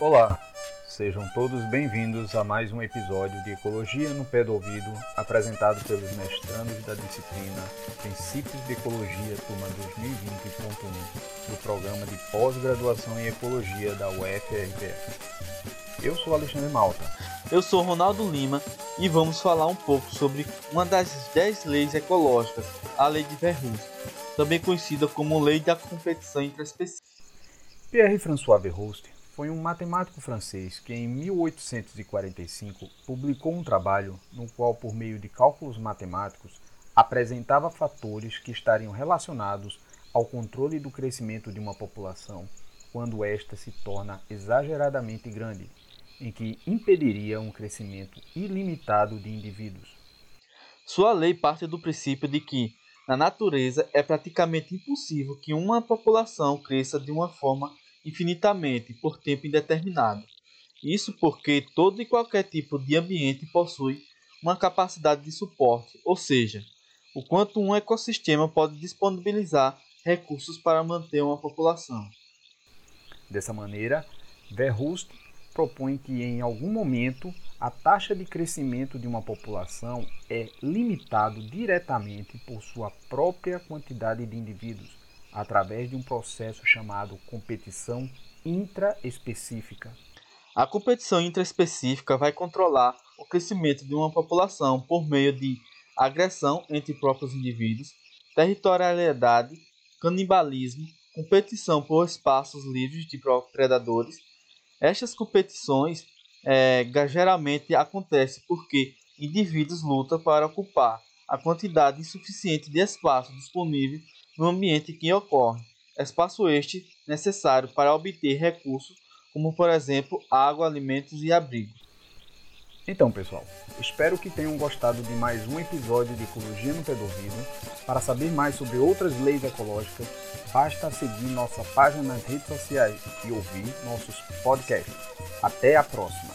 Olá, sejam todos bem-vindos a mais um episódio de Ecologia no Pé do Ouvido, apresentado pelos mestrandos da disciplina Princípios de Ecologia, turma 2020.1, do programa de pós-graduação em Ecologia da UFRPF. Eu sou Alexandre Malta. Eu sou Ronaldo Lima e vamos falar um pouco sobre uma das 10 leis ecológicas, a Lei de Verhulst, também conhecida como Lei da Competição Intraespecífica. Pierre-François Verhulst foi um matemático francês que, em 1845, publicou um trabalho no qual, por meio de cálculos matemáticos, apresentava fatores que estariam relacionados ao controle do crescimento de uma população quando esta se torna exageradamente grande, em que impediria um crescimento ilimitado de indivíduos. Sua lei parte do princípio de que, na natureza, é praticamente impossível que uma população cresça de uma forma infinitamente por tempo indeterminado. Isso porque todo e qualquer tipo de ambiente possui uma capacidade de suporte, ou seja, o quanto um ecossistema pode disponibilizar recursos para manter uma população. Dessa maneira, Verhulst propõe que em algum momento a taxa de crescimento de uma população é limitado diretamente por sua própria quantidade de indivíduos, através de um processo chamado competição intraespecífica. A competição intraespecífica vai controlar o crescimento de uma população por meio de agressão entre próprios indivíduos, territorialidade, canibalismo, competição por espaços livres de predadores. Estas competições é, geralmente acontecem porque indivíduos lutam para ocupar a quantidade insuficiente de espaço disponível no ambiente que ocorre, espaço este necessário para obter recursos como, por exemplo, água, alimentos e abrigo. Então, pessoal, espero que tenham gostado de mais um episódio de Ecologia no Pé do Ouvido. Para saber mais sobre outras leis ecológicas, basta seguir nossa página nas redes sociais e ouvir nossos podcasts. Até a próxima!